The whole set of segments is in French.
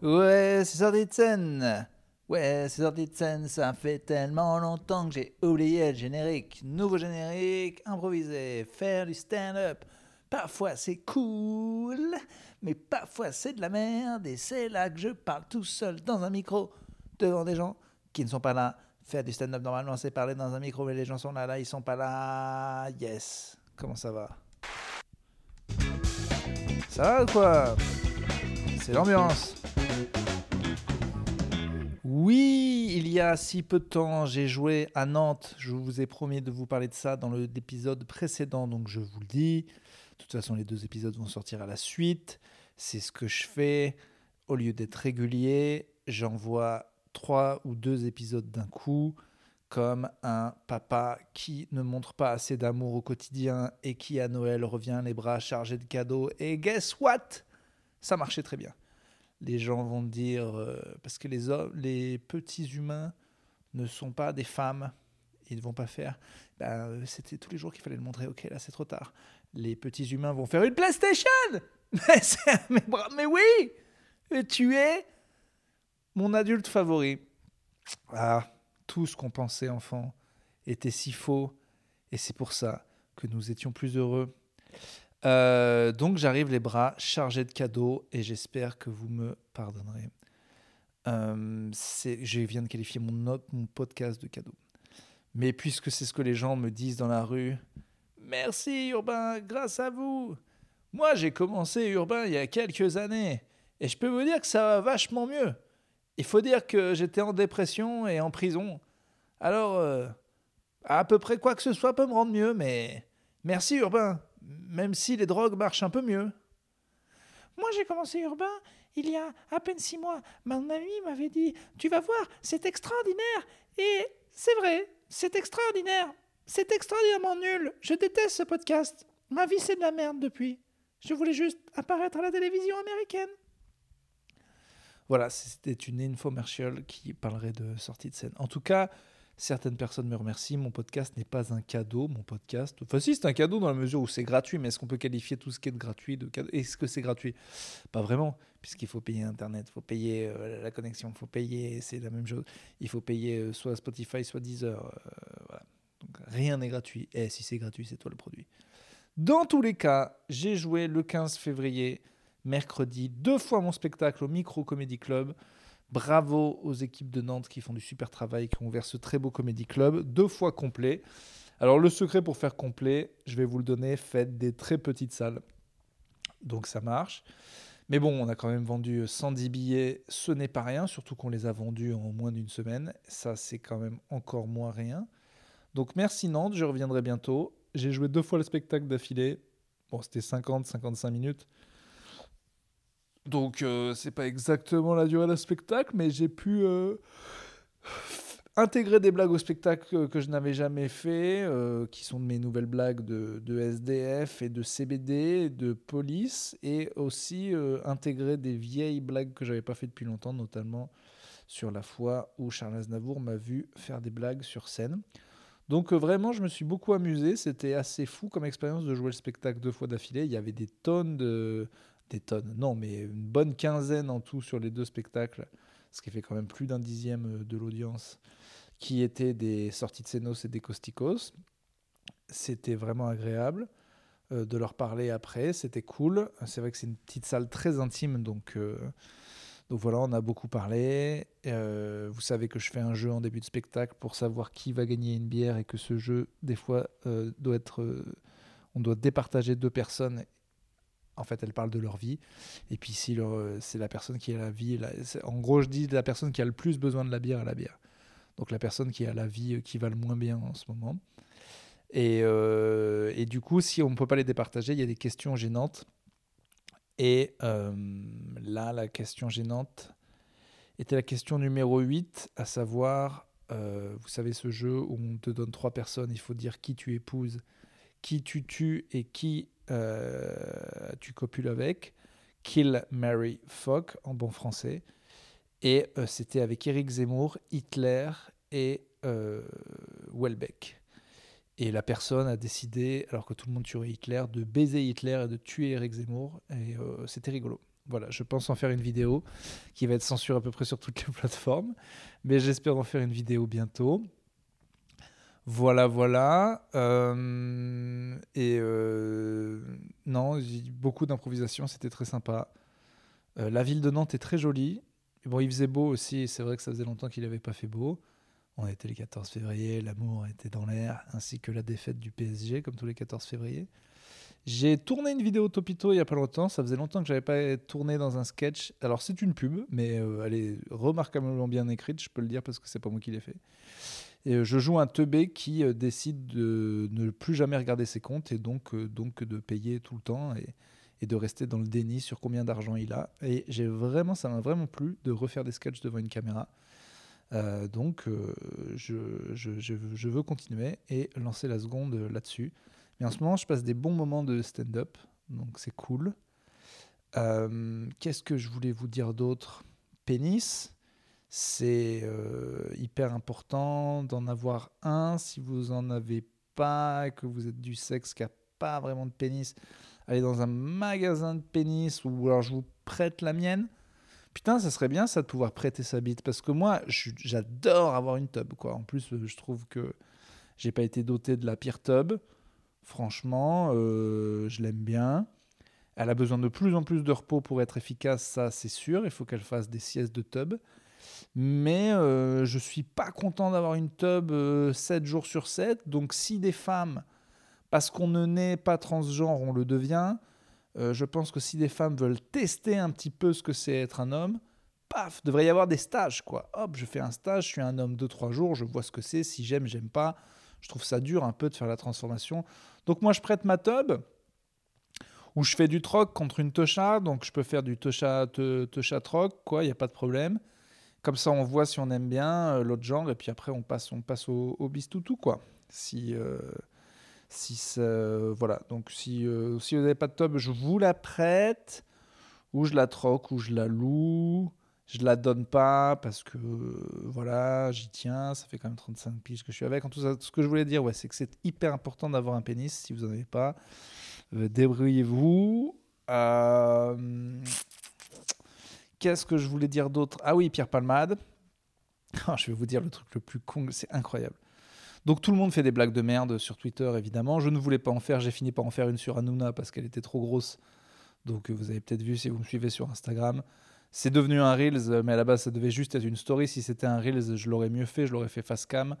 Ouais, c'est sorti de scène. Ouais, c'est sorti de scène, ça fait tellement longtemps que j'ai oublié le générique. Nouveau générique, improvisé, faire du stand-up. Parfois c'est cool, mais parfois c'est de la merde et c'est là que je parle tout seul dans un micro devant des gens qui ne sont pas là. Faire du stand-up normalement c'est parler dans un micro, mais les gens sont là, là ils sont pas là. Yes. Comment ça va? Ça va ou quoi? C'est l'ambiance. Oui, il y a si peu de temps, j'ai joué à Nantes. Je vous ai promis de vous parler de ça dans l'épisode précédent, donc je vous le dis. De toute façon, les deux épisodes vont sortir à la suite. C'est ce que je fais. Au lieu d'être régulier, j'envoie trois ou deux épisodes d'un coup, comme un papa qui ne montre pas assez d'amour au quotidien et qui à Noël revient les bras chargés de cadeaux. Et guess what? Ça marchait très bien les gens vont dire, euh, parce que les, hommes, les petits humains ne sont pas des femmes, ils ne vont pas faire, ben, euh, c'était tous les jours qu'il fallait le montrer, ok, là c'est trop tard. Les petits humains vont faire une PlayStation mais, mais, oui Tu es mon adulte favori. Ah, tout ce qu'on pensait enfant était si faux, et c'est pour ça que nous étions plus heureux. Euh, donc j'arrive les bras chargés de cadeaux et j'espère que vous me pardonnerez. Euh, je viens de qualifier mon, podcast de cadeau. Mais puisque c'est ce que les gens me disent dans la rue, merci Urbain, grâce à vous. Moi j'ai commencé Urbain il y a quelques années et je peux vous dire que ça va vachement mieux. Il faut dire que j'étais en dépression et en prison. Alors, euh, à peu près quoi que ce soit peut me rendre mieux, mais merci Urbain même si les drogues marchent un peu mieux. Moi, j'ai commencé urbain il y a à peine six mois. Mon ami m'avait dit Tu vas voir, c'est extraordinaire. Et c'est vrai, c'est extraordinaire. C'est extraordinairement nul. Je déteste ce podcast. Ma vie, c'est de la merde depuis. Je voulais juste apparaître à la télévision américaine. Voilà, c'était une infomercial qui parlerait de sortie de scène. En tout cas, Certaines personnes me remercient. Mon podcast n'est pas un cadeau. Mon podcast, enfin si, c'est un cadeau dans la mesure où c'est gratuit. Mais est-ce qu'on peut qualifier tout ce qui est de gratuit de cadeau? Est-ce que c'est gratuit? Pas vraiment, puisqu'il faut payer Internet, il faut payer euh, la connexion, il faut payer, c'est la même chose. Il faut payer euh, soit Spotify, soit Deezer. Euh, voilà. Rien n'est gratuit. Et si c'est gratuit, c'est toi le produit. Dans tous les cas, j'ai joué le 15 février, mercredi, deux fois mon spectacle au Micro Comedy Club. Bravo aux équipes de Nantes qui font du super travail, qui ont ouvert ce très beau comédie club, deux fois complet. Alors le secret pour faire complet, je vais vous le donner, faites des très petites salles. Donc ça marche. Mais bon, on a quand même vendu 110 billets, ce n'est pas rien, surtout qu'on les a vendus en moins d'une semaine. Ça, c'est quand même encore moins rien. Donc merci Nantes, je reviendrai bientôt. J'ai joué deux fois le spectacle d'affilée. Bon, c'était 50-55 minutes. Donc, euh, c'est pas exactement la durée d'un spectacle, mais j'ai pu euh, intégrer des blagues au spectacle que je n'avais jamais fait, euh, qui sont de mes nouvelles blagues de, de, SDF et de CBD, de police, et aussi intégrer des vieilles blagues que j'avais pas fait depuis longtemps, notamment sur la fois où Charles Aznavour m'a vu faire des blagues sur scène. Donc vraiment, je me suis beaucoup amusé. C'était assez fou comme expérience de jouer le spectacle deux fois d'affilée. Il y avait des tonnes de, des tonnes, non, mais une bonne quinzaine en tout sur les deux spectacles, ce qui fait quand même plus d'un dixième euh, de l'audience, qui étaient des sorties de Senos et des Costicos. C'était vraiment agréable euh, de leur parler après, c'était cool. C'est vrai que c'est une petite salle très intime, donc, euh, donc voilà, on a beaucoup parlé. vous savez que je fais un jeu en début de spectacle pour savoir qui va gagner une bière et que ce jeu, des fois, doit être on doit départager deux personnes en fait, elles parlent de leur vie. Et puis, si c'est la personne qui a la vie, en gros, je dis la personne qui a le plus besoin de la bière à la bière. Donc, la personne qui a la vie qui va le moins bien en ce moment. Et, euh, du coup, si on ne peut pas les départager, il y a des questions gênantes. Et euh, là, la question gênante était la question numéro 8, à savoir, euh, vous savez, ce jeu où on te donne trois personnes, il faut dire qui tu épouses, qui tu tues et qui euh, tu copules avec, Kill, Mary, Fuck en bon français. Et euh, c'était avec Eric Zemmour, Hitler et euh, Welbeck. Et la personne a décidé, alors que tout le monde tuerait Hitler, de baiser Hitler et de tuer Eric Zemmour. Et c'était rigolo. Voilà, je pense en faire une vidéo qui va être censurée à peu près sur toutes les plateformes, mais j'espère en faire une vidéo bientôt. Voilà, voilà. Euh, et euh, non, beaucoup d'improvisation, c'était très sympa. Euh, la ville de Nantes est très jolie. Bon, il faisait beau aussi, c'est vrai que ça faisait longtemps qu'il n'avait pas fait beau. On était le 14 février, l'amour était dans l'air, ainsi que la défaite du PSG, comme tous les 14 février. J'ai tourné une vidéo Topito il y a pas longtemps. Ça faisait longtemps que j'avais pas tourné dans un sketch. Alors c'est une pub, mais elle est remarquablement bien écrite, je peux le dire parce que c'est pas moi qui l'ai fait. Euh, je joue un teubé qui euh, décide de ne plus jamais regarder ses comptes et donc, euh, de payer tout le temps et, de rester dans le déni sur combien d'argent il a. Et j'ai vraiment, ça m'a vraiment plu de refaire des sketchs devant une caméra. donc je, veux continuer et lancer la seconde là-dessus. Mais en ce moment, je passe des bons moments de stand-up, donc c'est cool. Qu'est-ce que je voulais vous dire d'autre? Pénis? C'est euh, hyper important d'en avoir un. Si vous n'en avez pas que vous êtes du sexe qui n'a pas vraiment de pénis, allez dans un magasin de pénis ou alors je vous prête la mienne. Putain, ça serait bien ça de pouvoir prêter sa bite parce que moi, j'adore avoir une tub. Quoi. En plus, je trouve que j'ai pas été doté de la pire tub. Franchement, euh, je l'aime bien. Elle a besoin de plus en plus de repos pour être efficace, ça c'est sûr. Il faut qu'elle fasse des siestes de tub. Mais euh, je suis pas content d'avoir une tub 7 euh, jours sur 7. Donc si des femmes, parce qu'on ne naît pas transgenre, on le devient, euh, je pense que si des femmes veulent tester un petit peu ce que c'est être un homme, paf, devrait y avoir des stages. quoi. Hop, je fais un stage, je suis un homme 2-3 jours, je vois ce que c'est, si j'aime, j'aime pas. Je trouve ça dur un peu de faire la transformation. Donc moi, je prête ma tub où je fais du troc contre une tosha, donc je peux faire du tosha, tosha troc, quoi, il n'y a pas de problème. Comme ça, on voit si on aime bien euh, l'autre genre, et puis après, on passe, on passe au, au bistoutou, quoi. Si, euh, si voilà. Donc, si, euh, vous n'avez pas de tub, je vous la prête, ou je la troque, ou je la loue. Je la donne pas parce que voilà, j'y tiens. Ça fait quand même 35 piges que je suis avec. En tout cas, ce que je voulais dire, ouais, c'est que c'est hyper important d'avoir un pénis. Si vous n'en avez pas, débrouillez-vous. Euh, Qu'est-ce que je voulais dire d'autre? Ah oui, Pierre Palmade. Oh, je vais vous dire le truc le plus con, c'est incroyable. Donc tout le monde fait des blagues de merde sur Twitter, évidemment. Je ne voulais pas en faire, j'ai fini par en faire une sur Hanouna parce qu'elle était trop grosse. Donc vous avez peut-être vu si vous me suivez sur Instagram. C'est devenu un Reels, mais à la base ça devait juste être une story. Si c'était un Reels, je l'aurais mieux fait, je l'aurais fait face cam.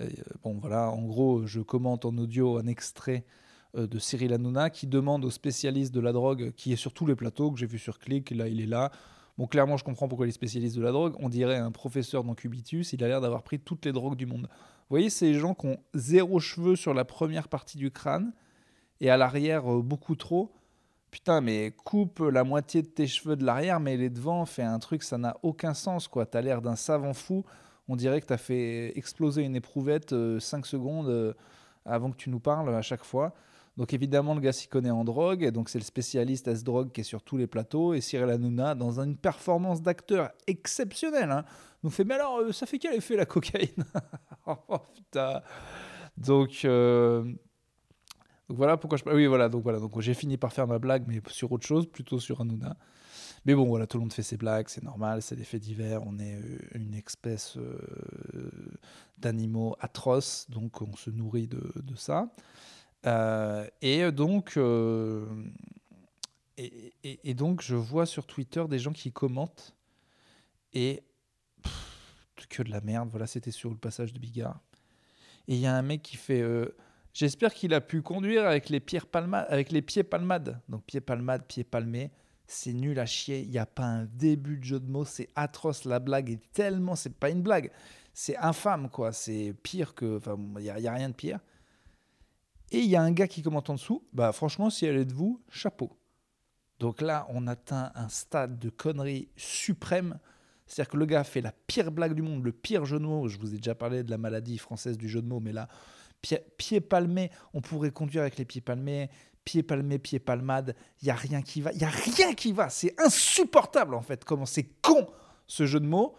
Euh, bon voilà, en gros, je commente en audio un extrait euh, de Cyril Hanouna qui demande aux spécialistes de la drogue, qui est sur tous les plateaux, que j'ai vu sur Click, là il est là, Bon, clairement, je comprends pourquoi les spécialistes de la drogue, on dirait un professeur dans Cubitus, il a l'air d'avoir pris toutes les drogues du monde. Vous voyez, ces gens qui ont zéro cheveux sur la première partie du crâne et à l'arrière euh, beaucoup trop. Putain, mais coupe la moitié de tes cheveux de l'arrière, mais les devant, fais un truc, ça n'a aucun sens, quoi. T'as l'air d'un savant fou. On dirait que t'as fait exploser une éprouvette 5 euh, secondes euh, avant que tu nous parles à chaque fois. Donc évidemment, le gars s'y connaît en drogue, et donc c'est le spécialiste S-Drogue qui est sur tous les plateaux, et Cyril Hanouna, dans une performance d'acteur exceptionnelle, hein, nous fait « Mais alors, euh, ça fait quel effet la cocaïne ?» Oh putain donc, euh, donc, voilà pourquoi je... Oui, voilà, donc voilà, donc j'ai fini par faire ma blague, mais sur autre chose, plutôt sur Hanouna. Mais bon, voilà, tout le monde fait ses blagues, c'est normal, c'est des faits divers, on est euh, une espèce d'animaux atroces, donc on se nourrit de, de ça. Euh, et donc, euh, et, donc, je vois sur Twitter des gens qui commentent et que de la merde. Voilà, c'était sur le passage de Bigard. Et il y a un mec qui fait. Euh, j'espère qu'il a pu conduire avec les, pieds palmades. Donc, pieds palmades, pieds palmés. C'est nul à chier. Il n'y a pas un début de jeu de mots. C'est atroce. La blague est tellement. C'est pas une blague. C'est infâme, quoi. C'est pire que. Enfin, il n'y a, rien de pire. Et il y a un gars qui commente en dessous, bah franchement, si elle est de vous, chapeau. Donc là, on atteint un stade de connerie suprême. C'est-à-dire que le gars fait la pire blague du monde, le pire jeu de mots. Je vous ai déjà parlé de la maladie française du jeu de mots, mais là, pied, pied palmé, on pourrait conduire avec les pieds palmés, pied palmé, pied palmade. Il y a rien qui va. Il y a rien qui va. C'est insupportable en fait. Comment c'est con ce jeu de mots,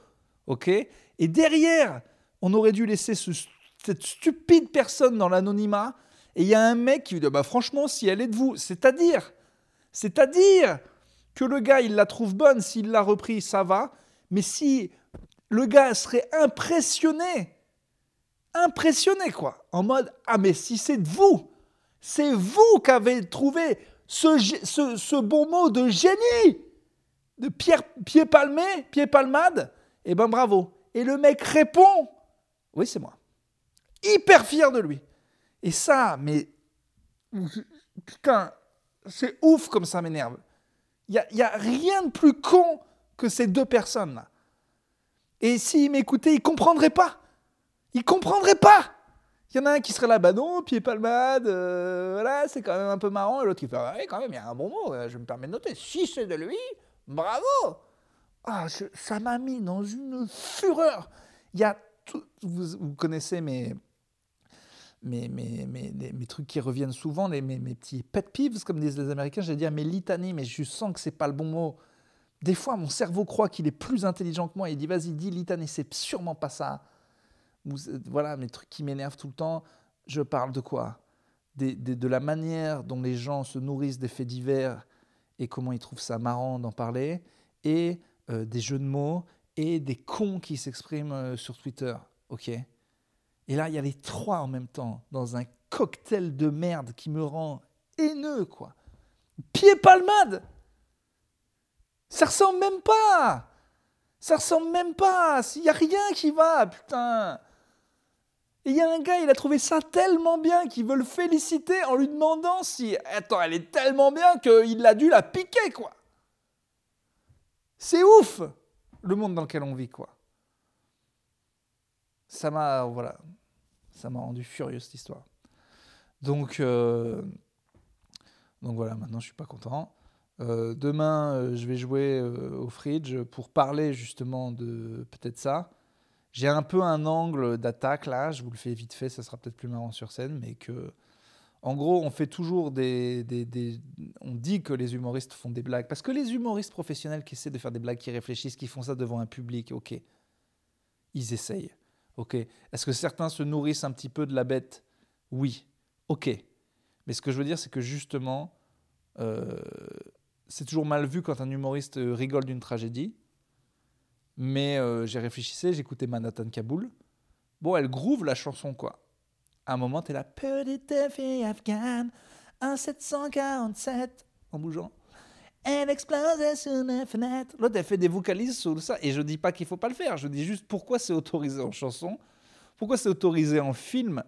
ok? Et derrière, on aurait dû laisser cette stupide personne dans l'anonymat et il y a un mec qui lui dit bah franchement si elle est de vous, c'est-à-dire, c'est-à-dire Que le gars, il la trouve bonne, s'il l'a repris, ça va. Mais si le gars serait impressionné, impressionné quoi, en mode ah mais si c'est de vous, c'est vous qui avez trouvé ce, ce, bon mot de génie, de pierre, pied palmé, pied palmade, et eh ben bravo. Et le mec répond oui c'est moi, hyper fier de lui. Et ça, mais putain, c'est ouf comme ça m'énerve. Il n'y a, rien de plus con que ces deux personnes-là. Et s'ils m'écoutaient, ils ne comprendraient pas. Ils ne comprendraient pas. Il y en a un qui serait là, bah non, pied palmade, euh, voilà, c'est quand même un peu marrant. Et l'autre qui fait, quand même, il y a un bon mot, euh, je me permets de noter. Si c'est de lui, bravo ah, Ça m'a mis dans une fureur. Il y a vous connaissez mes, mes, mes, mes, mes, trucs qui reviennent souvent, les, mes, petits pet peeves, comme disent les Américains, j'allais dire mes litanies, mais je sens que c'est pas le bon mot. Des fois, mon cerveau croit qu'il est plus intelligent que moi. Il dit, vas-y, dis litanie, c'est sûrement pas ça. Voilà, mes trucs qui m'énervent tout le temps. Je parle de quoi? De la manière dont les gens se nourrissent des faits divers et comment ils trouvent ça marrant d'en parler, et euh, des jeux de mots, et des cons qui s'expriment euh, sur Twitter. Ok? Et là, il y a les trois en même temps, dans un cocktail de merde qui me rend haineux, quoi. Pied palmade ça ressemble même pas. Ça ressemble même pas. Il n'y a rien qui va, putain. Il y a un gars, il a trouvé ça tellement bien qu'il veut le féliciter en lui demandant si. Attends, elle est tellement bien qu'il a dû la piquer, quoi. C'est ouf, le monde dans lequel on vit, quoi. Ça m'a. Voilà. Ça m'a rendu furieux, cette histoire. Donc. Euh, donc voilà, maintenant je suis pas content. Euh, demain, euh, je vais jouer au Fridge pour parler justement de peut-être ça. J'ai un peu un angle d'attaque là, je vous le fais vite fait, ça sera peut-être plus marrant sur scène, mais que, en gros, on fait toujours des, des, On dit que les humoristes font des blagues, parce que les humoristes professionnels qui essaient de faire des blagues, qui réfléchissent, qui font ça devant un public, ok, ils essayent, ok. Est-ce que certains se nourrissent un petit peu de la bête? Oui, ok. Mais ce que je veux dire, c'est que justement, c'est toujours mal vu quand un humoriste euh, rigole d'une tragédie. Mais euh, j'ai réfléchissé, j'écoutais Manhattan Kaboul. Bon, elle groove la chanson, quoi. À un moment, t'es là, petite fille afghane, en 747, en bougeant. Elle explosait sur fenêtre. L'autre, elle fait des vocalises sur ça. Et je dis pas qu'il faut pas le faire. Je dis juste pourquoi c'est autorisé en chanson, pourquoi c'est autorisé en film?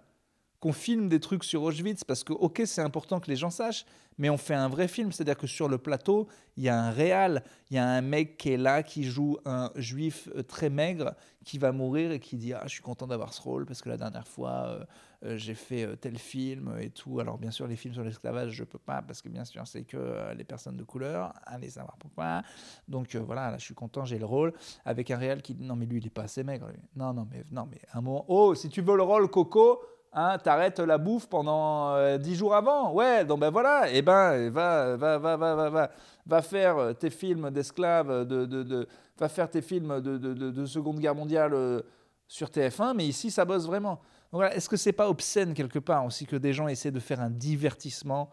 Qu'on filme des trucs sur Auschwitz parce que, ok, c'est important que les gens sachent, mais on fait un vrai film. C'est-à-dire que sur le plateau, il y a un réal, il y a un mec qui est là, qui joue un juif euh, très maigre, qui va mourir et qui dit Ah, je suis content d'avoir ce rôle parce que la dernière fois, euh, euh, j'ai fait tel film et tout. Alors, bien sûr, les films sur l'esclavage, je peux pas parce que, bien sûr, c'est que les personnes de couleur. Allez savoir pourquoi. Donc, voilà, là, je suis content, j'ai le rôle. Avec un réal qui dit Non, mais lui, il est pas assez maigre. Non, non, mais, non, mais un moment. Oh, si tu veux le rôle, Coco Hein, t'arrêtes la bouffe pendant euh, jours avant. Ouais, donc ben voilà, et eh ben va, va, va, va, va, va, faire tes films d'esclaves, de, de, va faire tes films de, de, de Seconde Guerre mondiale euh, sur TF1, mais ici ça bosse vraiment. Voilà, Est-ce que c'est pas obscène quelque part aussi que des gens essaient de faire un divertissement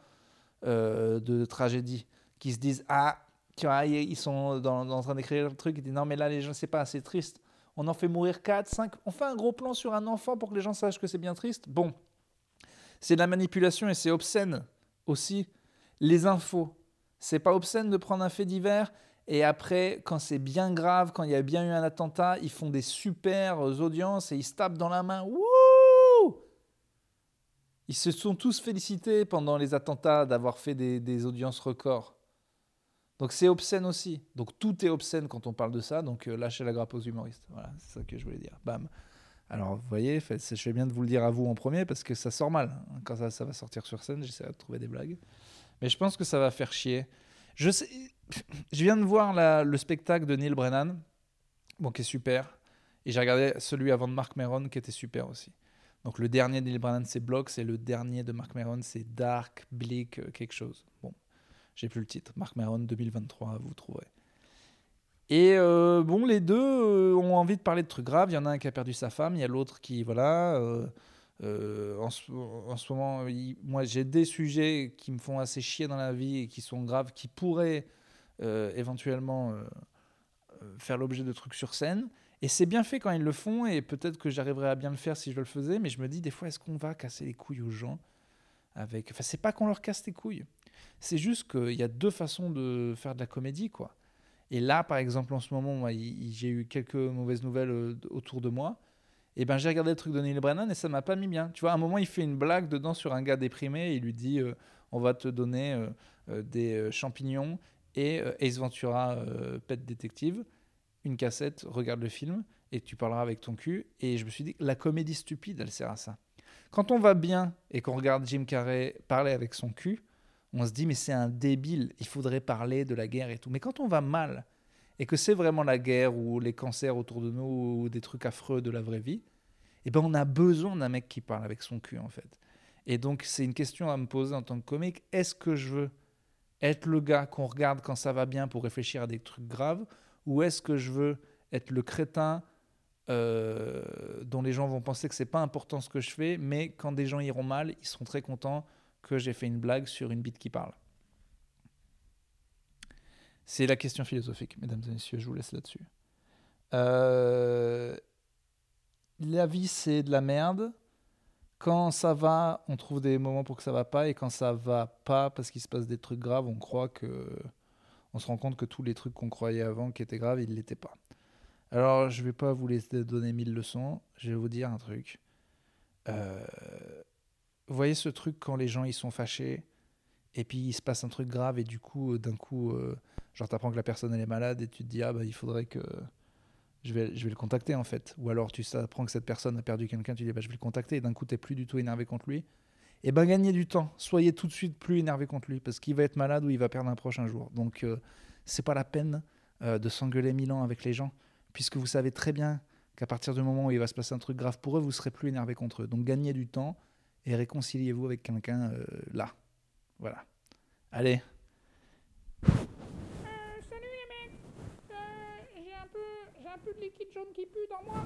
euh, de tragédie, qui se disent ah, tu vois, ils sont en train d'écrire le truc, ils disent non mais là les gens c'est pas assez triste on en fait mourir 4, 5, on fait un gros plan sur un enfant pour que les gens sachent que c'est bien triste. Bon, c'est de la manipulation et c'est obscène aussi. Les infos, c'est pas obscène de prendre un fait divers et après, quand c'est bien grave, quand il y a bien eu un attentat, ils font des super audiences et ils se tapent dans la main. Wouh ils se sont tous félicités pendant les attentats d'avoir fait des, des audiences records. Donc c'est obscène aussi. Donc tout est obscène quand on parle de ça. Donc euh, lâchez la grappe aux humoristes. Voilà, c'est ça que je voulais dire. Bam. Alors vous voyez, je fais bien de vous le dire à vous en premier parce que ça sort mal. Quand ça, va sortir sur scène, j'essaierai de trouver des blagues. Mais je pense que ça va faire chier. Je, sais, je viens de voir le spectacle de Neil Brennan, bon, qui est super. Et j'ai regardé celui avant de Mark Meron qui était super aussi. Donc le dernier de Neil Brennan, c'est Blocks, et le dernier de Mark Meron, c'est Dark, Bleak, euh, quelque chose. Bon, j'ai plus le titre. Marc Maron 2023, vous trouverez. Et euh, bon, les deux euh, ont envie de parler de trucs graves. Il y en a un qui a perdu sa femme, il y a l'autre qui, voilà. Euh, en, ce, moment, moi, j'ai des sujets qui me font assez chier dans la vie et qui sont graves, qui pourraient éventuellement faire l'objet de trucs sur scène. Et c'est bien fait quand ils le font, et peut-être que j'arriverais à bien le faire si je le faisais, mais je me dis des fois, est-ce qu'on va casser les couilles aux gens avec... Enfin, c'est pas qu'on leur casse les couilles, c'est juste qu'il y a deux façons de faire de la comédie, quoi. Et là, par exemple, en ce moment, j'ai eu quelques mauvaises nouvelles euh, autour de moi. Et ben, j'ai regardé le truc de Neil Brennan et ça m'a pas mis bien. Tu vois, à un moment, il fait une blague dedans sur un gars déprimé et il lui dit euh, On va te donner euh, des champignons et Ace Ventura, Pet Detective, une cassette, regarde le film et tu parleras avec ton cul. Et je me suis dit La comédie stupide, elle sert à ça. Quand on va bien et qu'on regarde Jim Carrey parler avec son cul, on se dit mais c'est un débile, il faudrait parler de la guerre et tout. Mais quand on va mal et que c'est vraiment la guerre ou les cancers autour de nous ou des trucs affreux de la vraie vie, eh ben on a besoin d'un mec qui parle avec son cul en fait. Et donc c'est une question à me poser en tant que comique, est-ce que je veux être le gars qu'on regarde quand ça va bien pour réfléchir à des trucs graves ou est-ce que je veux être le crétin euh, dont les gens vont penser que c'est pas important ce que je fais, mais quand des gens iront mal, ils seront très contents que j'ai fait une blague sur une bite qui parle. C'est la question philosophique, mesdames et messieurs, je vous laisse là-dessus. Euh, la vie, c'est de la merde. Quand ça va, on trouve des moments pour que ça va pas, et quand ça va pas, parce qu'il se passe des trucs graves, on croit que. On se rend compte que tous les trucs qu'on croyait avant qui étaient graves, ils l'étaient pas. Alors, je vais pas vous laisser donner mille leçons, je vais vous dire un truc. Euh, vous voyez ce truc quand les gens ils sont fâchés et puis il se passe un truc grave et du coup euh, d'un coup euh, genre t'apprends que la personne elle est malade et tu te dis ah bah il faudrait que je vais, je vais le contacter en fait. Ou alors tu apprends que cette personne a perdu quelqu'un tu dis bah je vais le contacter et d'un coup t'es plus du tout énervé contre lui. Et ben gagnez du temps. Soyez tout de suite plus énervé contre lui parce qu'il va être malade ou il va perdre un prochain jour. Donc euh, c'est pas la peine euh, de s'engueuler mille ans avec les gens puisque vous savez très bien qu'à partir du moment où il va se passer un truc grave pour eux vous serez plus énervé contre eux. Donc gagnez du temps et réconciliez-vous avec quelqu'un euh, là voilà. Allez, Euh, salut les mecs Euh, J'ai un, un peu de liquide jaune qui pue dans moi.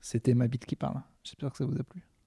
c'était ma bite qui parle. J'espère que ça vous a plu.